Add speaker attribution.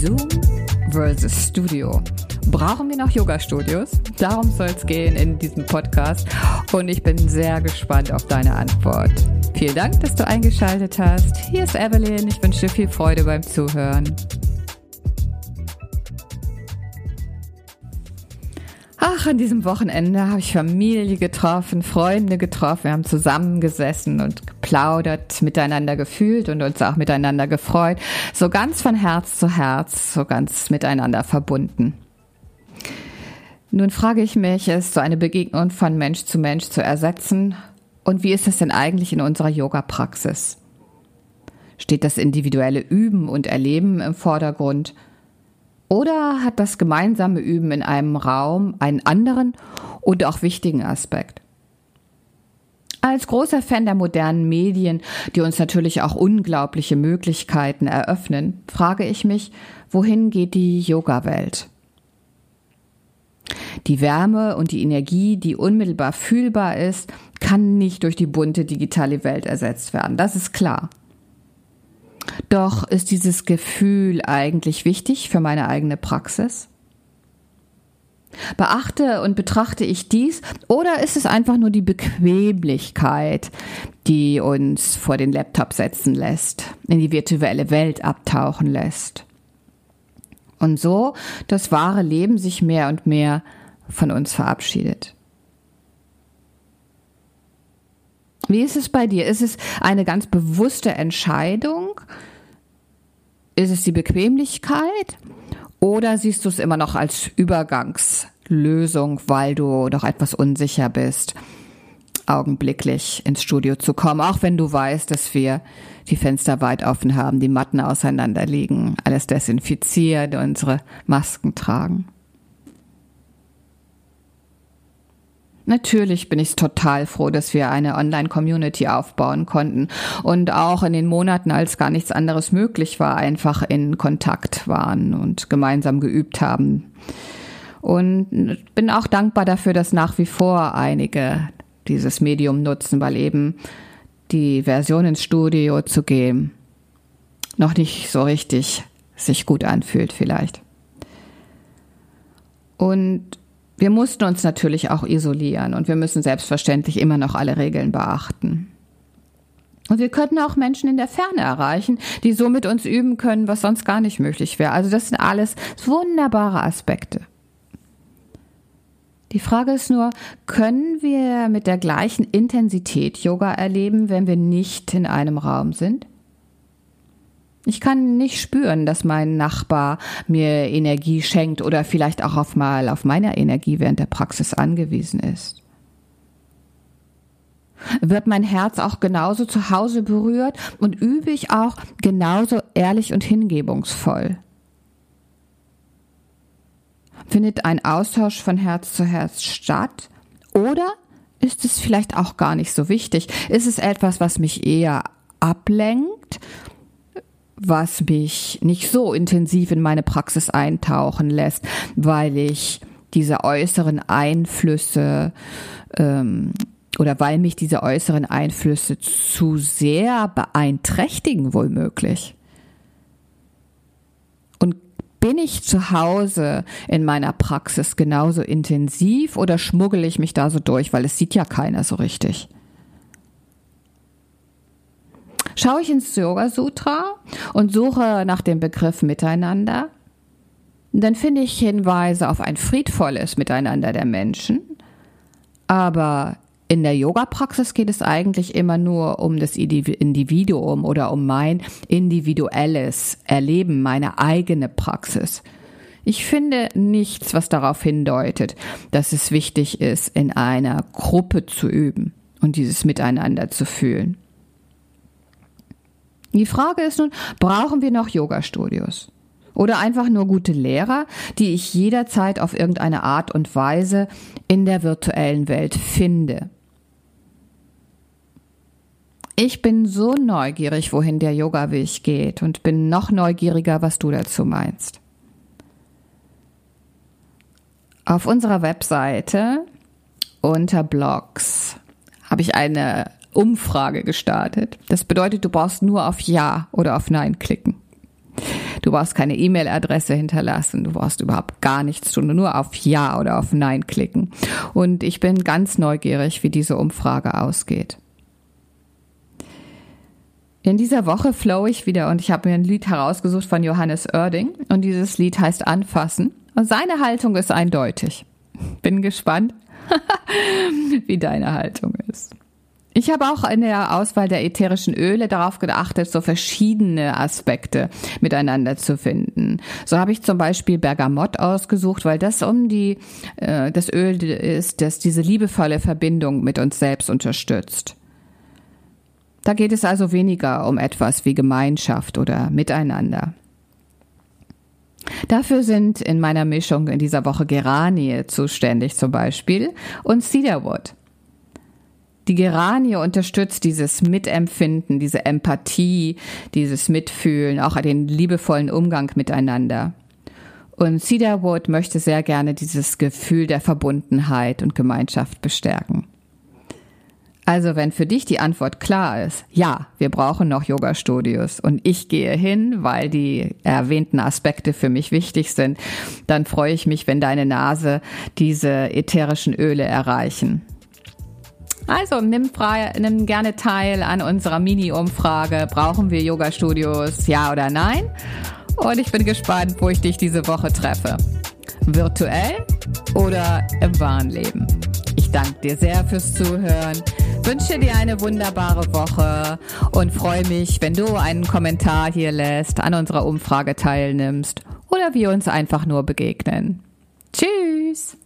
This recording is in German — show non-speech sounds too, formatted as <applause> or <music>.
Speaker 1: Zoom versus Studio. Brauchen wir noch Yoga-Studios? Darum soll es gehen in diesem Podcast und ich bin sehr gespannt auf deine Antwort. Vielen Dank, dass du eingeschaltet hast. Hier ist Evelyn. Ich wünsche dir viel Freude beim Zuhören. Ach, an diesem Wochenende habe ich Familie getroffen, Freunde getroffen. Wir haben zusammengesessen und geplaudert, miteinander gefühlt und uns auch miteinander gefreut. So ganz von Herz zu Herz, so ganz miteinander verbunden. Nun frage ich mich, ist so eine Begegnung von Mensch zu Mensch zu ersetzen? Und wie ist das denn eigentlich in unserer Yoga-Praxis? Steht das individuelle Üben und Erleben im Vordergrund? Oder hat das gemeinsame Üben in einem Raum einen anderen und auch wichtigen Aspekt? Als großer Fan der modernen Medien, die uns natürlich auch unglaubliche Möglichkeiten eröffnen, frage ich mich, wohin geht die Yoga-Welt? Die Wärme und die Energie, die unmittelbar fühlbar ist, kann nicht durch die bunte digitale Welt ersetzt werden. Das ist klar. Doch ist dieses Gefühl eigentlich wichtig für meine eigene Praxis? Beachte und betrachte ich dies oder ist es einfach nur die Bequemlichkeit, die uns vor den Laptop setzen lässt, in die virtuelle Welt abtauchen lässt? Und so das wahre Leben sich mehr und mehr von uns verabschiedet. Wie ist es bei dir? Ist es eine ganz bewusste Entscheidung? Ist es die Bequemlichkeit? Oder siehst du es immer noch als Übergangslösung, weil du noch etwas unsicher bist, augenblicklich ins Studio zu kommen, auch wenn du weißt, dass wir die Fenster weit offen haben, die Matten auseinander liegen, alles desinfiziert, unsere Masken tragen? Natürlich bin ich total froh, dass wir eine Online-Community aufbauen konnten und auch in den Monaten, als gar nichts anderes möglich war, einfach in Kontakt waren und gemeinsam geübt haben. Und bin auch dankbar dafür, dass nach wie vor einige dieses Medium nutzen, weil eben die Version ins Studio zu gehen noch nicht so richtig sich gut anfühlt vielleicht. Und wir mussten uns natürlich auch isolieren und wir müssen selbstverständlich immer noch alle Regeln beachten. Und wir könnten auch Menschen in der Ferne erreichen, die so mit uns üben können, was sonst gar nicht möglich wäre. Also das sind alles wunderbare Aspekte. Die Frage ist nur, können wir mit der gleichen Intensität Yoga erleben, wenn wir nicht in einem Raum sind? Ich kann nicht spüren, dass mein Nachbar mir Energie schenkt oder vielleicht auch auf mal auf meine Energie während der Praxis angewiesen ist. Wird mein Herz auch genauso zu Hause berührt und übe ich auch genauso ehrlich und hingebungsvoll? Findet ein Austausch von Herz zu Herz statt? Oder ist es vielleicht auch gar nicht so wichtig? Ist es etwas, was mich eher ablenkt was mich nicht so intensiv in meine Praxis eintauchen lässt, weil ich diese äußeren Einflüsse ähm, oder weil mich diese äußeren Einflüsse zu sehr beeinträchtigen, womöglich. Und bin ich zu Hause in meiner Praxis genauso intensiv oder schmuggel ich mich da so durch, weil es sieht ja keiner so richtig? Schaue ich ins Yoga Sutra und suche nach dem Begriff Miteinander, dann finde ich Hinweise auf ein friedvolles Miteinander der Menschen. Aber in der Yoga-Praxis geht es eigentlich immer nur um das Individuum oder um mein individuelles Erleben, meine eigene Praxis. Ich finde nichts, was darauf hindeutet, dass es wichtig ist, in einer Gruppe zu üben und dieses Miteinander zu fühlen. Die Frage ist nun, brauchen wir noch Yoga-Studios? Oder einfach nur gute Lehrer, die ich jederzeit auf irgendeine Art und Weise in der virtuellen Welt finde? Ich bin so neugierig, wohin der Yoga-Weg geht und bin noch neugieriger, was du dazu meinst. Auf unserer Webseite unter Blogs habe ich eine Umfrage gestartet. Das bedeutet, du brauchst nur auf Ja oder auf Nein klicken. Du brauchst keine E-Mail-Adresse hinterlassen, du brauchst überhaupt gar nichts tun, nur auf Ja oder auf Nein klicken. Und ich bin ganz neugierig, wie diese Umfrage ausgeht. In dieser Woche flow ich wieder und ich habe mir ein Lied herausgesucht von Johannes Oerding und dieses Lied heißt Anfassen und seine Haltung ist eindeutig. Bin gespannt, <laughs> wie deine Haltung ist. Ich habe auch in der Auswahl der ätherischen Öle darauf geachtet, so verschiedene Aspekte miteinander zu finden. So habe ich zum Beispiel Bergamott ausgesucht, weil das um die äh, das Öl ist, das diese liebevolle Verbindung mit uns selbst unterstützt. Da geht es also weniger um etwas wie Gemeinschaft oder Miteinander. Dafür sind in meiner Mischung in dieser Woche Geranie zuständig zum Beispiel und Cedarwood. Die Geranie unterstützt dieses Mitempfinden, diese Empathie, dieses Mitfühlen, auch den liebevollen Umgang miteinander. Und Cedarwood möchte sehr gerne dieses Gefühl der Verbundenheit und Gemeinschaft bestärken. Also wenn für dich die Antwort klar ist, ja, wir brauchen noch Yoga-Studios und ich gehe hin, weil die erwähnten Aspekte für mich wichtig sind, dann freue ich mich, wenn deine Nase diese ätherischen Öle erreichen. Also nimm, frei, nimm gerne teil an unserer Mini-Umfrage. Brauchen wir Yoga-Studios, ja oder nein? Und ich bin gespannt, wo ich dich diese Woche treffe. Virtuell oder im wahren Leben? Ich danke dir sehr fürs Zuhören, wünsche dir eine wunderbare Woche und freue mich, wenn du einen Kommentar hier lässt, an unserer Umfrage teilnimmst oder wir uns einfach nur begegnen. Tschüss!